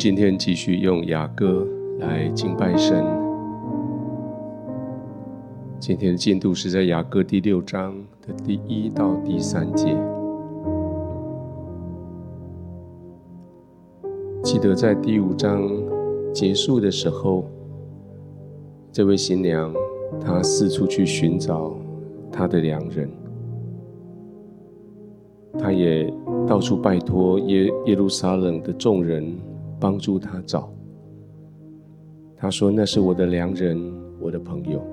今天继续用雅歌来敬拜神。今天的进度是在雅歌第六章的第一到第三节。记得在第五章结束的时候，这位新娘她四处去寻找她的良人，她也到处拜托耶耶路撒冷的众人。帮助他找，他说：“那是我的良人，我的朋友。”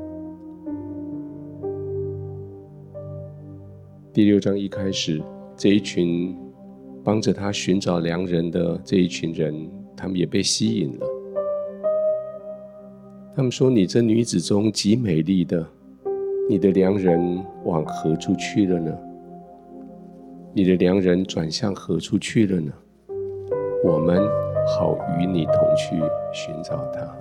第六章一开始，这一群帮着他寻找良人的这一群人，他们也被吸引了。他们说：“你这女子中极美丽的，你的良人往何处去了呢？你的良人转向何处去了呢？我们。”好与你同去寻找他。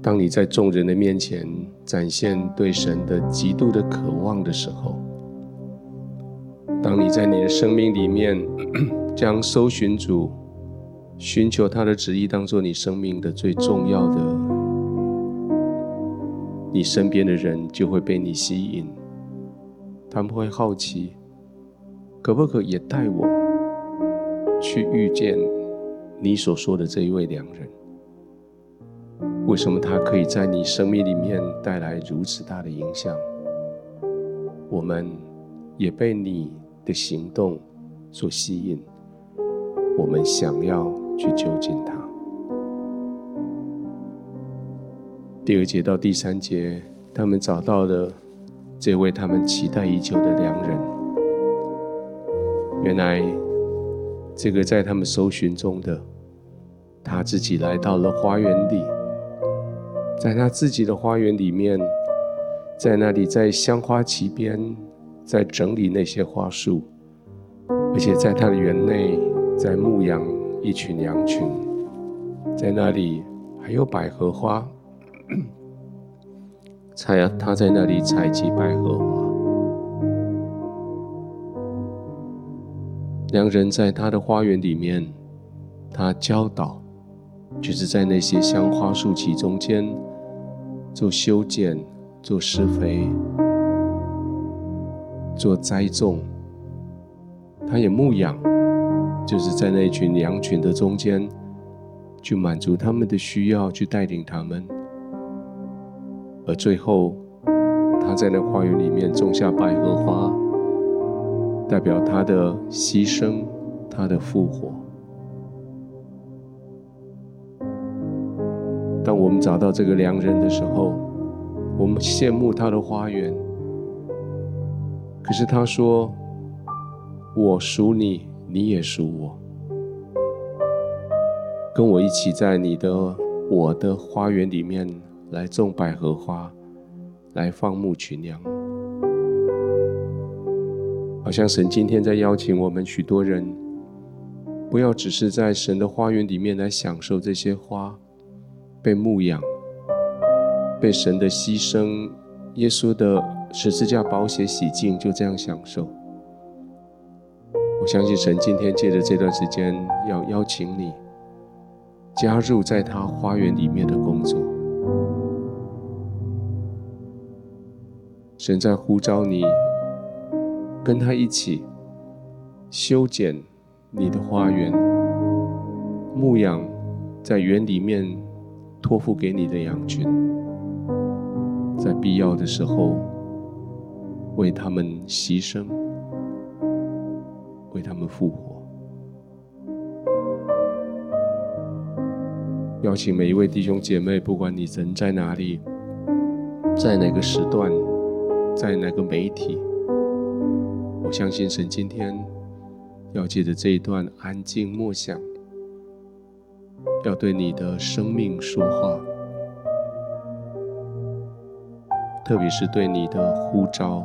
当你在众人的面前展现对神的极度的渴望的时候，当你在你的生命里面 将搜寻主、寻求他的旨意当做你生命的最重要的，你身边的人就会被你吸引，他们会好奇，可不可也带我？去遇见你所说的这一位良人，为什么他可以在你生命里面带来如此大的影响？我们也被你的行动所吸引，我们想要去就近他。第二节到第三节，他们找到了这位他们期待已久的良人，原来。这个在他们搜寻中的，他自己来到了花园里，在他自己的花园里面，在那里在香花畦边，在整理那些花束，而且在他的园内在牧养一群羊群，在那里还有百合花，采他在那里采集百合花。良人在他的花园里面，他教导，就是在那些香花树畦中间做修剪、做施肥、做栽种。他也牧养，就是在那群羊群的中间，去满足他们的需要，去带领他们。而最后，他在那花园里面种下百合花。代表他的牺牲，他的复活。当我们找到这个良人的时候，我们羡慕他的花园。可是他说：“我属你，你也属我，跟我一起在你的我的花园里面来种百合花，来放牧群羊。”好像神今天在邀请我们许多人，不要只是在神的花园里面来享受这些花，被牧养，被神的牺牲、耶稣的十字架宝血洗净，就这样享受。我相信神今天借着这段时间要邀请你，加入在他花园里面的工作。神在呼召你。跟他一起修剪你的花园，牧养在园里面托付给你的羊群，在必要的时候为他们牺牲，为他们复活。邀请每一位弟兄姐妹，不管你人在哪里，在哪个时段，在哪个媒体。相信神今天要借着这一段安静默想，要对你的生命说话，特别是对你的呼召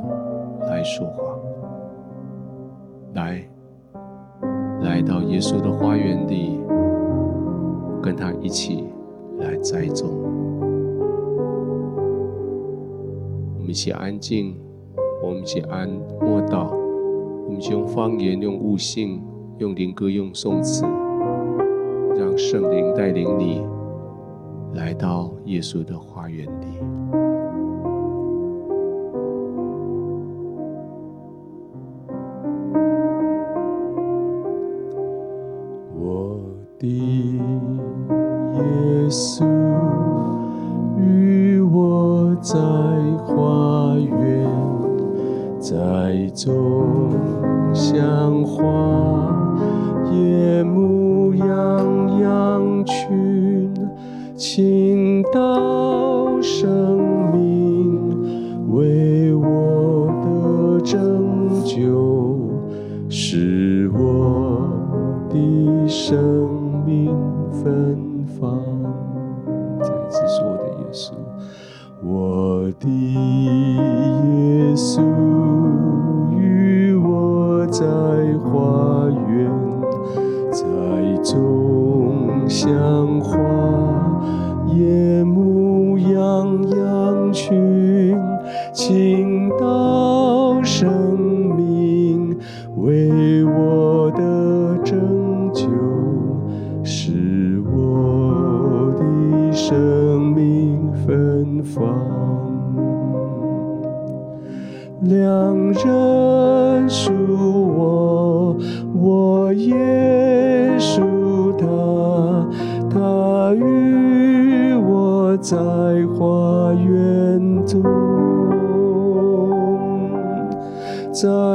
来说话。来，来到耶稣的花园里，跟他一起来栽种。我们一起安静，我们一起安默祷。用方言、用悟性、用灵歌、用颂词，让圣灵带领你来到耶稣的花园。花园栽种香花，夜幕泱泱群。So.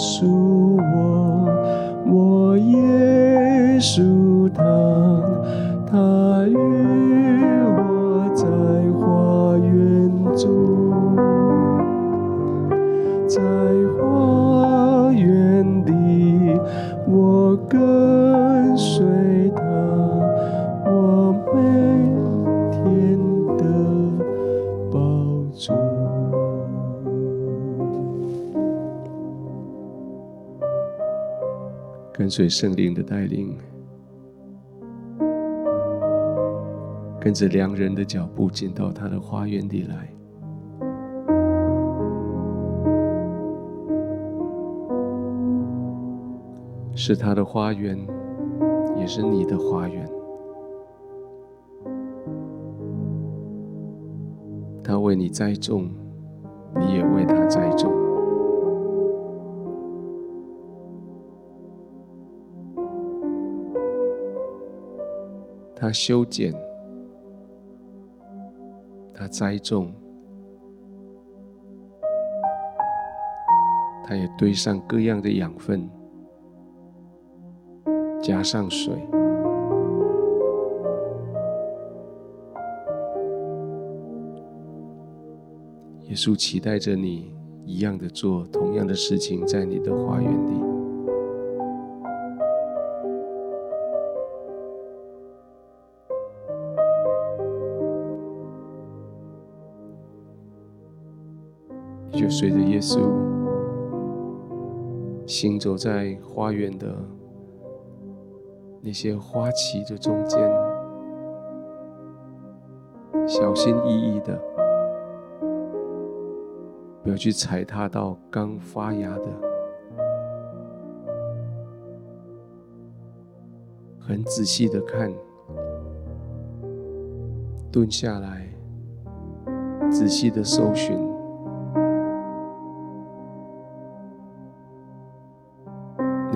soon. 随圣灵的带领，跟着良人的脚步进到他的花园里来，是他的花园，也是你的花园。他为你栽种，你也为他栽种。他修剪，他栽种，他也堆上各样的养分，加上水，耶稣期待着你一样的做同样的事情，在你的花园里。耶稣行走在花园的那些花旗的中间，小心翼翼的。不要去踩踏到刚发芽的，很仔细的看，蹲下来，仔细的搜寻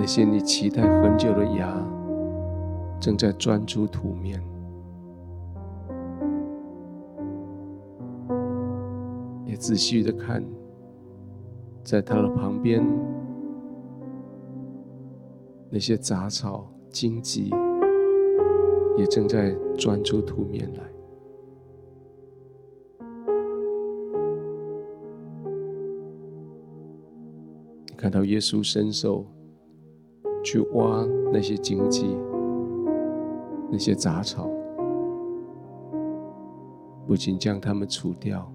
那些你期待很久的芽，正在钻出土面。也仔细的看，在它的旁边，那些杂草、荆棘也正在钻出土面来。你看到耶稣伸手去挖那些荆棘、那些杂草，不仅将它们除掉。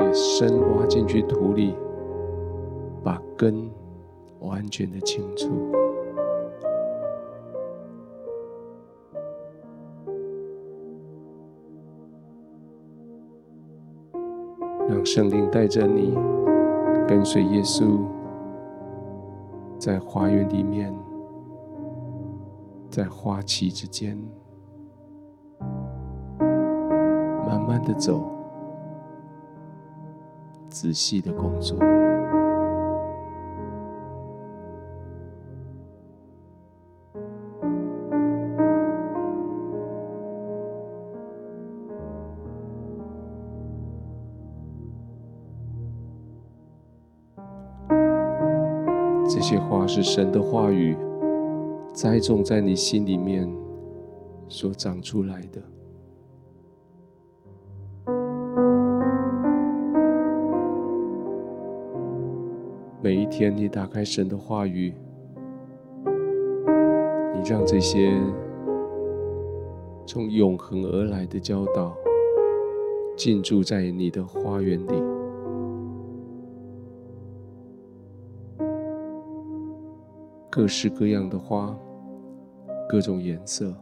也深挖进去土里，把根完全的清除，让圣灵带着你跟随耶稣，在花园里面，在花期之间，慢慢的走。仔细的工作，这些话是神的话语，栽种在你心里面所长出来的。每一天，你打开神的话语，你让这些从永恒而来的教导进驻在你的花园里。各式各样的花，各种颜色，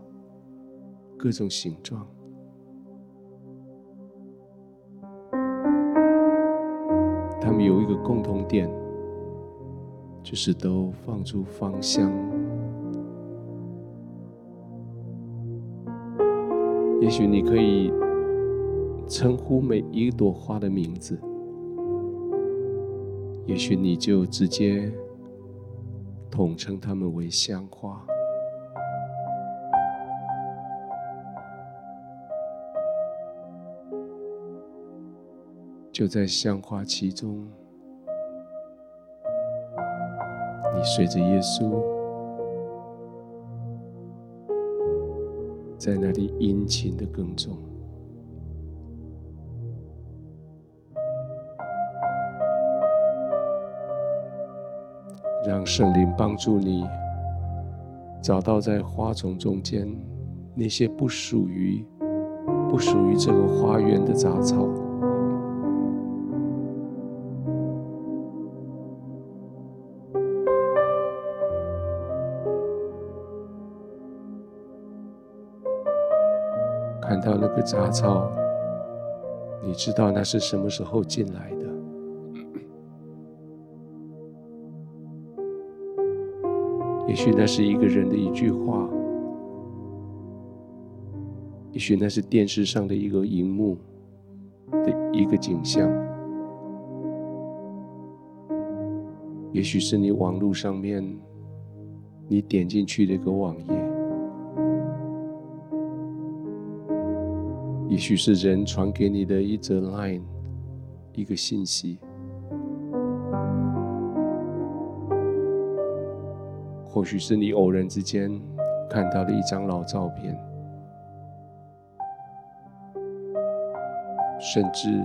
各种形状，它们有一个共同点。就是都放出芳香。也许你可以称呼每一朵花的名字，也许你就直接统称它们为香花。就在香花其中。你随着耶稣，在那里殷勤的耕种，让圣灵帮助你找到在花丛中间那些不属于、不属于这个花园的杂草。看到那个杂草，你知道那是什么时候进来的？也许那是一个人的一句话，也许那是电视上的一个荧幕的一个景象，也许是你网络上面你点进去的一个网页。也许是人传给你的一则 Line，一个信息；或许是你偶然之间看到的一张老照片；甚至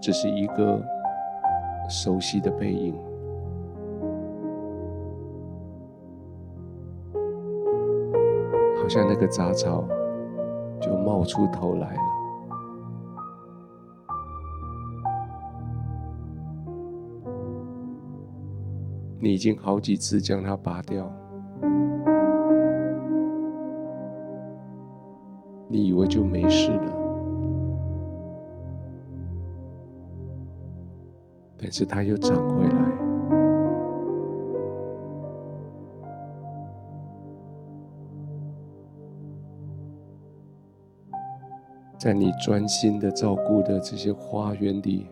只是一个熟悉的背影，好像那个杂草就冒出头来了。你已经好几次将它拔掉，你以为就没事了，但是它又长回来。在你专心的照顾的这些花园里，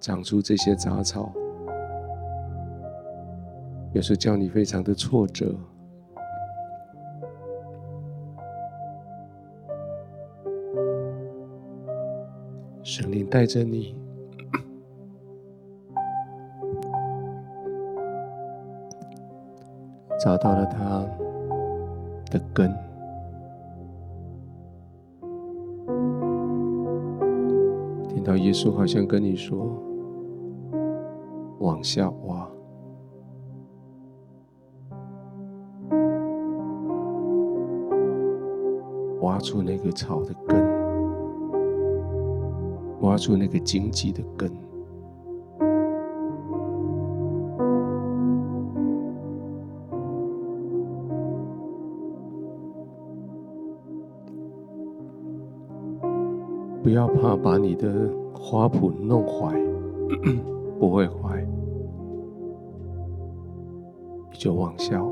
长出这些杂草。有时叫你非常的挫折，神灵带着你找到了它的根，听到耶稣好像跟你说：“往下挖。”出那个草的根，挖出那个荆棘的根，不要怕把你的花圃弄坏，不会坏，你就往下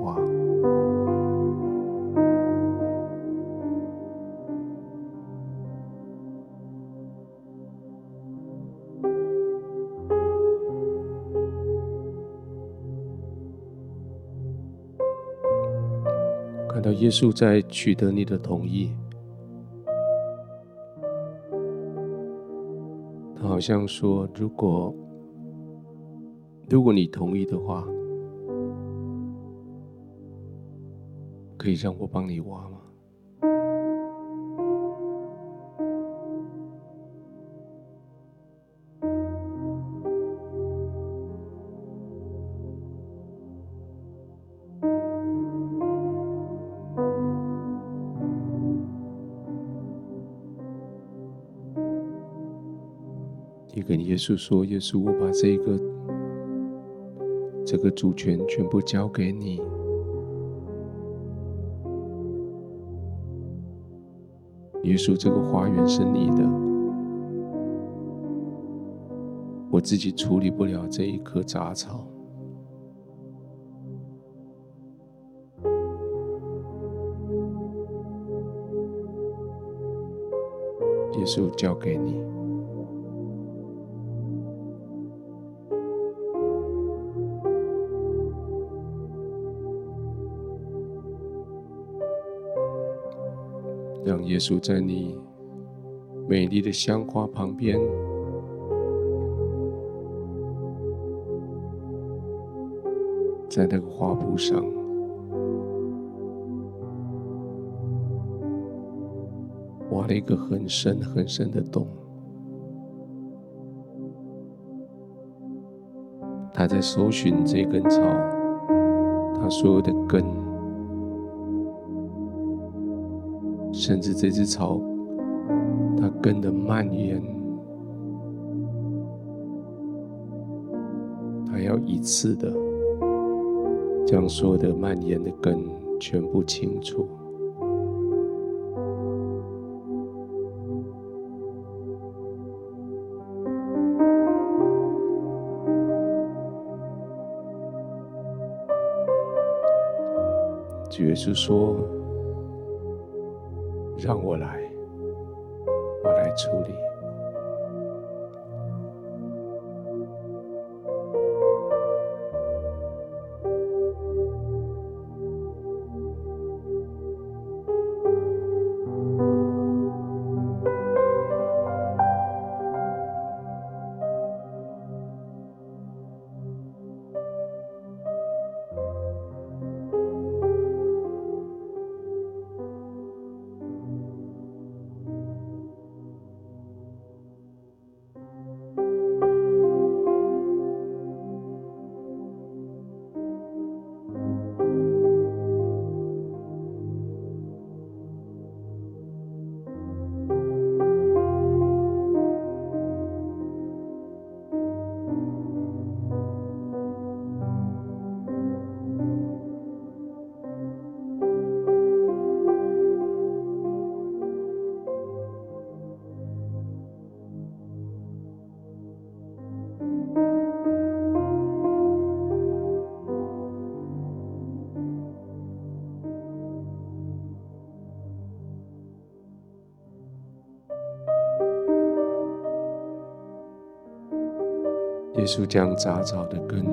耶稣在取得你的同意，他好像说：“如果如果你同意的话，可以让我帮你挖吗？”耶稣说：“耶稣，我把这个这个主权全部交给你。耶稣，这个花园是你的，我自己处理不了这一棵杂草，耶稣交给你。”耶稣在你美丽的香花旁边，在那个花圃上挖了一个很深很深的洞。他在搜寻这根草，他所有的根。甚至这只草，它根的蔓延，它要一次的将所有的蔓延的根全部清除。主耶稣说。让我来，我来处理。耶稣将杂草的根，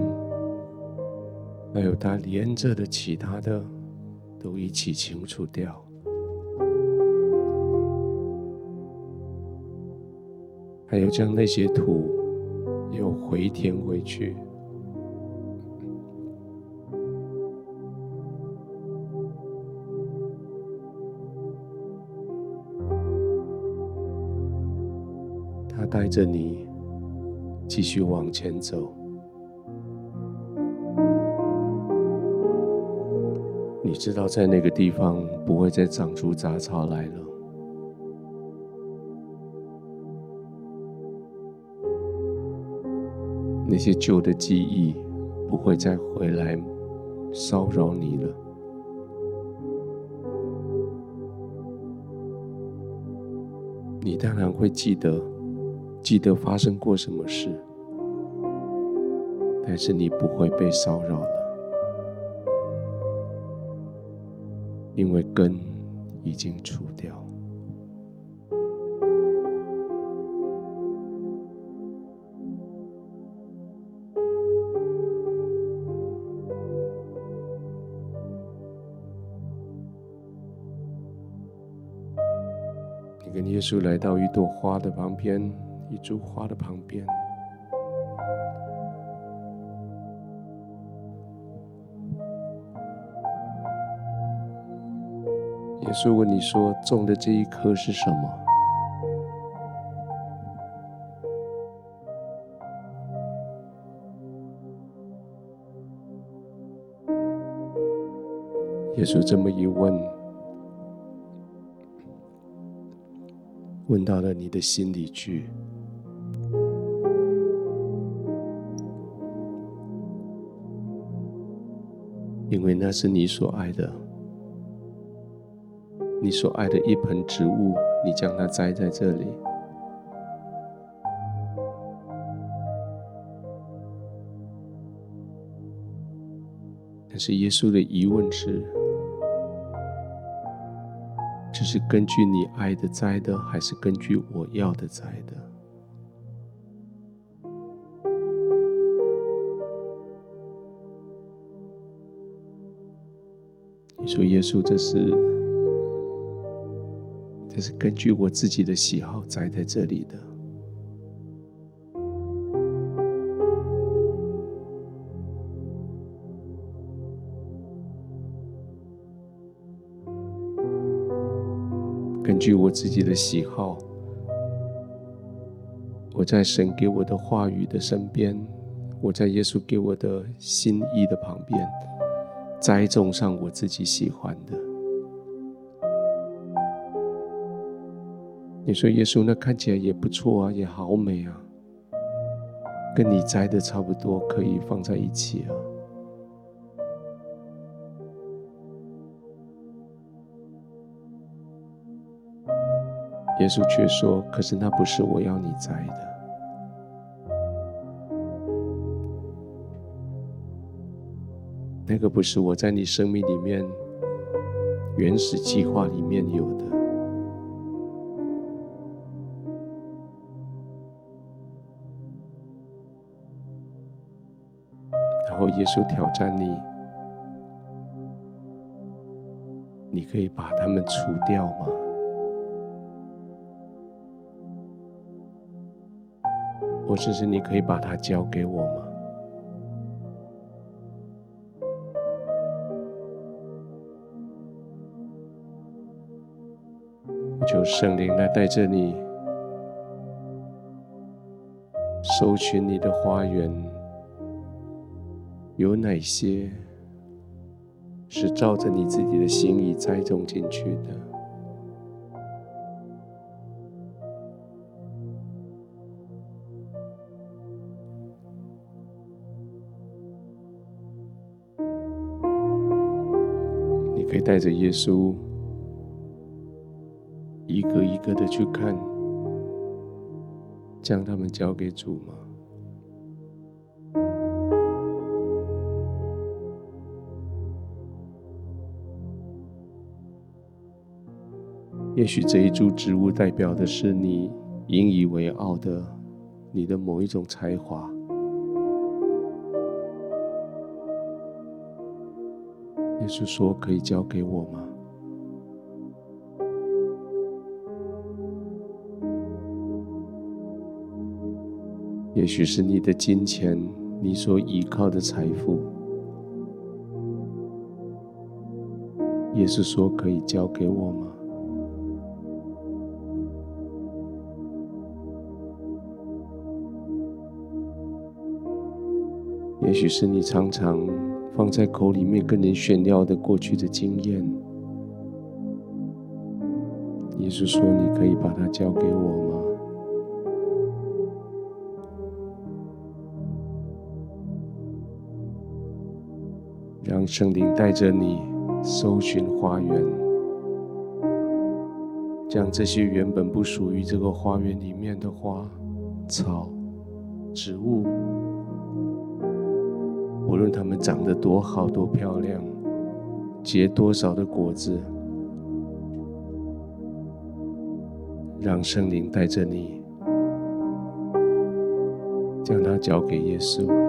还有它连着的其他的，都一起清除掉，还有将那些土又回填回去。他带着你继续往前走。你知道，在那个地方不会再长出杂草来了。那些旧的记忆不会再回来骚扰你了。你当然会记得，记得发生过什么事，但是你不会被骚扰了。因为根已经除掉，你跟耶稣来到一朵花的旁边，株花的旁边。耶稣问你说：“种的这一棵是什么？”耶稣这么一问，问到了你的心里去，因为那是你所爱的。你所爱的一盆植物，你将它栽在这里。但是耶稣的疑问是：这是根据你爱的栽的，还是根据我要的栽的？主耶稣，这是？这是根据我自己的喜好栽在这里的。根据我自己的喜好，我在神给我的话语的身边，我在耶稣给我的心意的旁边，栽种上我自己喜欢的。你说耶稣，那看起来也不错啊，也好美啊，跟你栽的差不多，可以放在一起啊。耶稣却说：“可是那不是我要你栽的，那个不是我在你生命里面原始计划里面有的。”然后耶稣挑战你，你可以把他们除掉吗？或者是你可以把它交给我吗？求圣灵来带着你，搜寻你的花园。有哪些是照着你自己的心意栽种进去的？你可以带着耶稣一个一个的去看。将他们交给主吗？也许这一株植物代表的是你引以为傲的，你的某一种才华。耶稣说，可以交给我吗？也许是你的金钱，你所依靠的财富。也是说：“可以交给我吗？”也许是你常常放在口里面跟人炫耀的过去的经验。耶稣说：“你可以把它交给我吗圣灵带着你搜寻花园，将这些原本不属于这个花园里面的花、草、植物，无论它们长得多好、多漂亮，结多少的果子，让圣灵带着你，将它交给耶稣。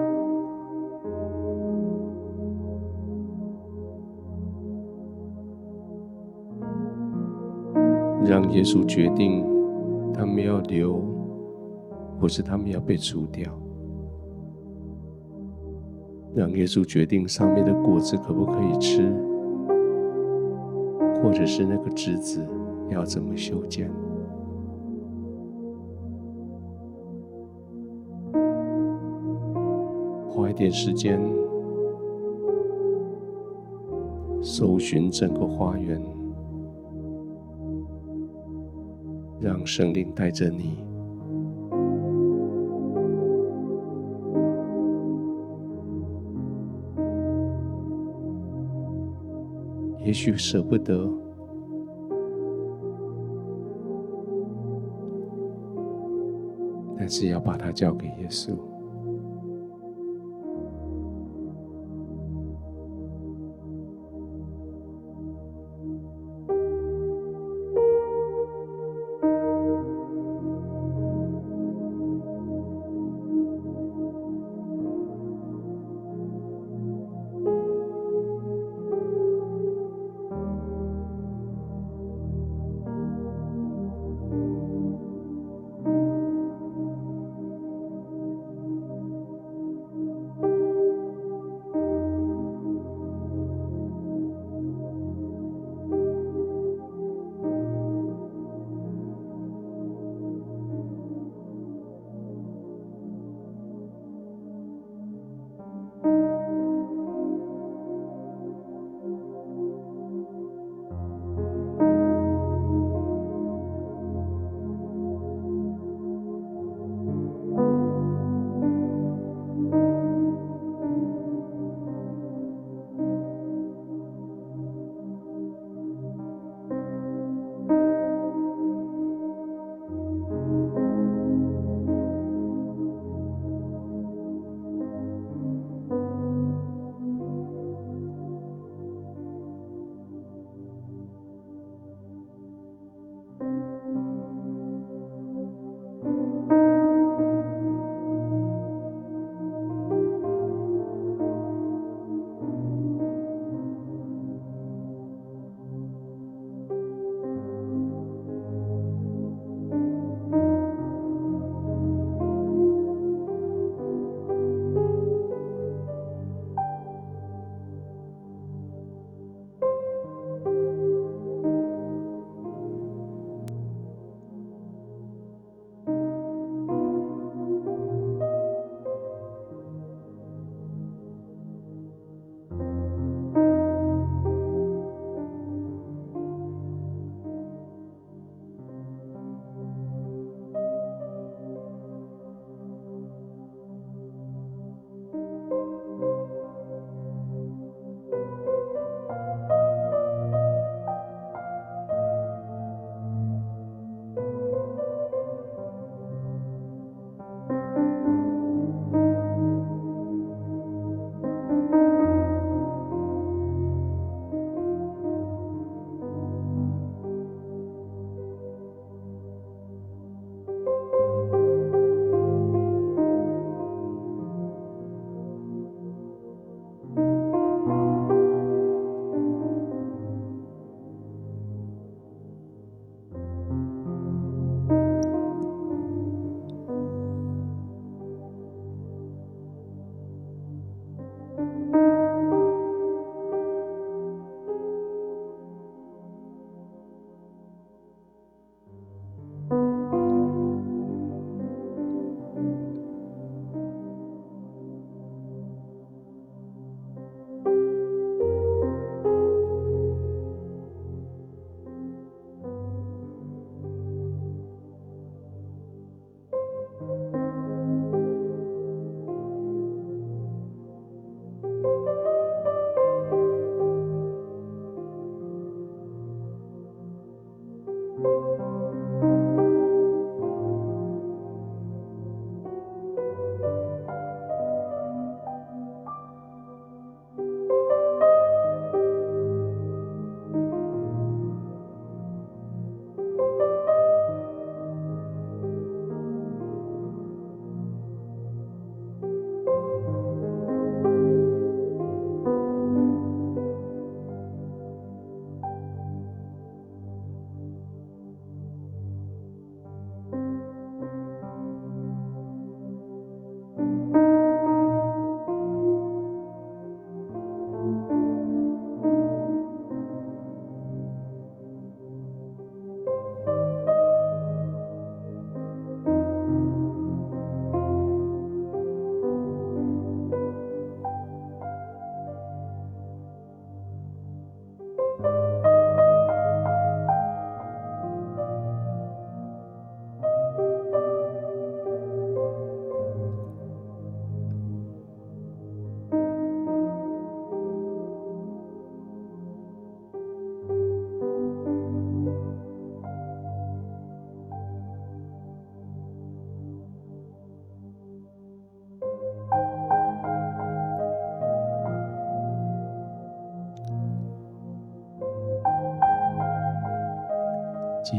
耶稣决定，他们要留，或是他们要被除掉。让耶稣决定上面的果子可不可以吃，或者是那个枝子要怎么修剪。花一点时间，搜寻整个花园。让圣灵带着你，也许舍不得，但是要把它交给耶稣。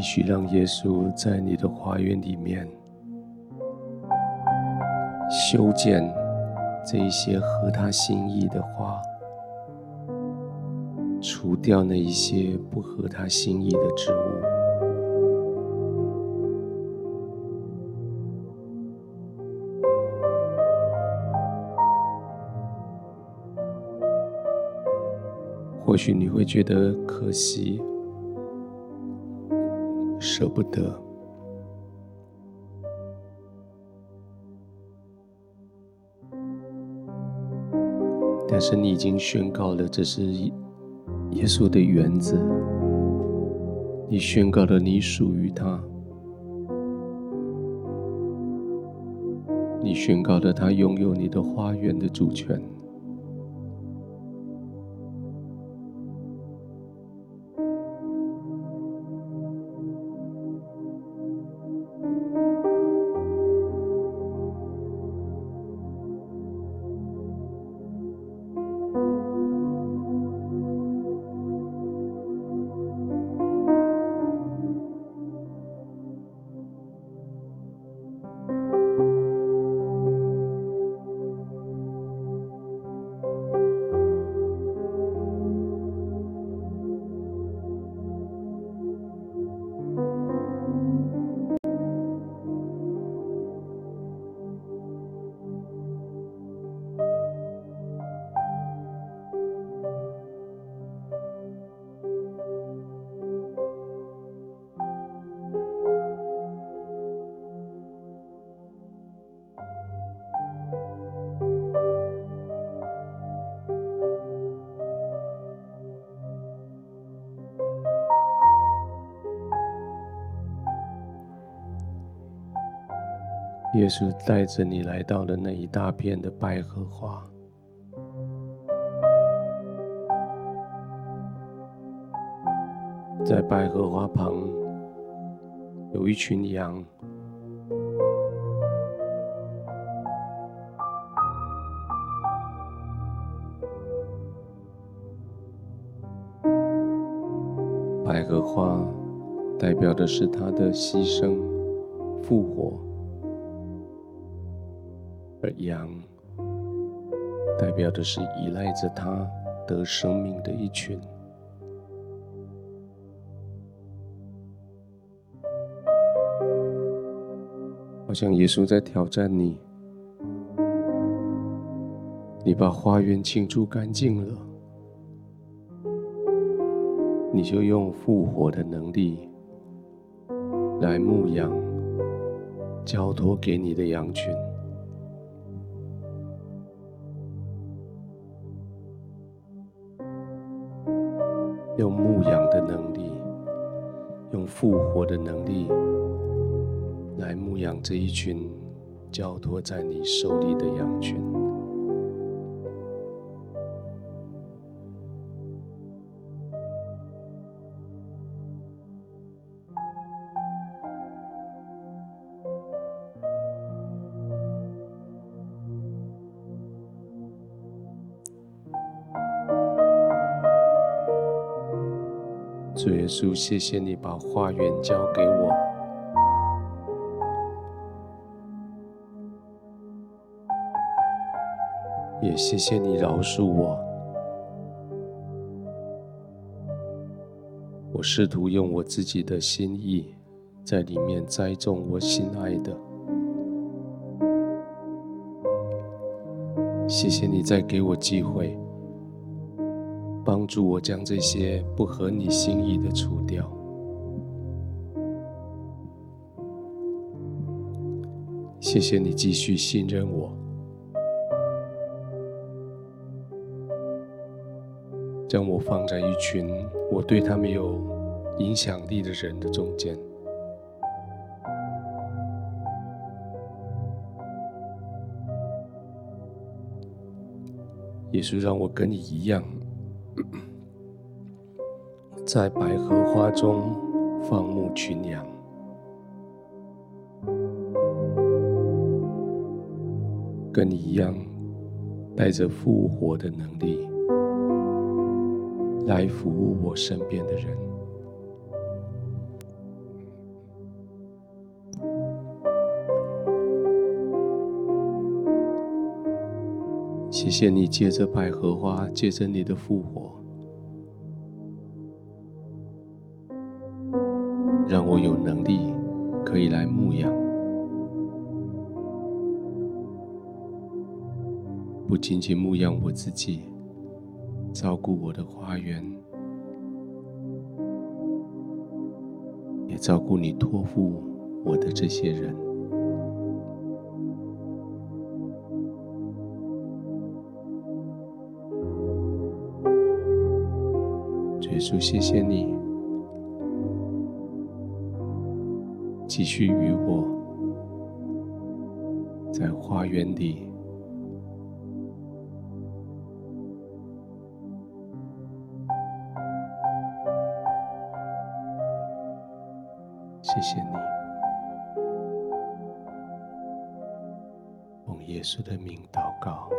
继续让耶稣在你的花园里面修剪这一些合他心意的花，除掉那一些不合他心意的植物。或许你会觉得可惜、舍不得，但是你已经宣告了这是耶稣的园子，你宣告了你属于他，你宣告了他拥有你的花园的主权。耶稣带着你来到了那一大片的百合花，在百合花旁有一群羊，百合花代表的是他的牺牲、复活。羊代表的是依赖着他得生命的一群，好像耶稣在挑战你：你把花园清除干净了，你就用复活的能力来牧养交托给你的羊群。用牧养的能力，用复活的能力，来牧养这一群交托在你手里的羊群。稣，谢谢你把花园交给我，也谢谢你饶恕我。我试图用我自己的心意在里面栽种我心爱的。谢谢你再给我机会。帮助我将这些不合你心意的除掉。谢谢你继续信任我，将我放在一群我对他没有影响力的人的中间。也是让我跟你一样。在百合花中放牧群羊。跟你一样，带着复活的能力来服务我身边的人。谢谢你借着百合花，借着你的复活，不仅仅牧养我自己，照顾我的花园，也照顾你托付我的这些人。耶稣，谢谢你，继续与我在花园里。谢谢你，奉耶稣的名祷告。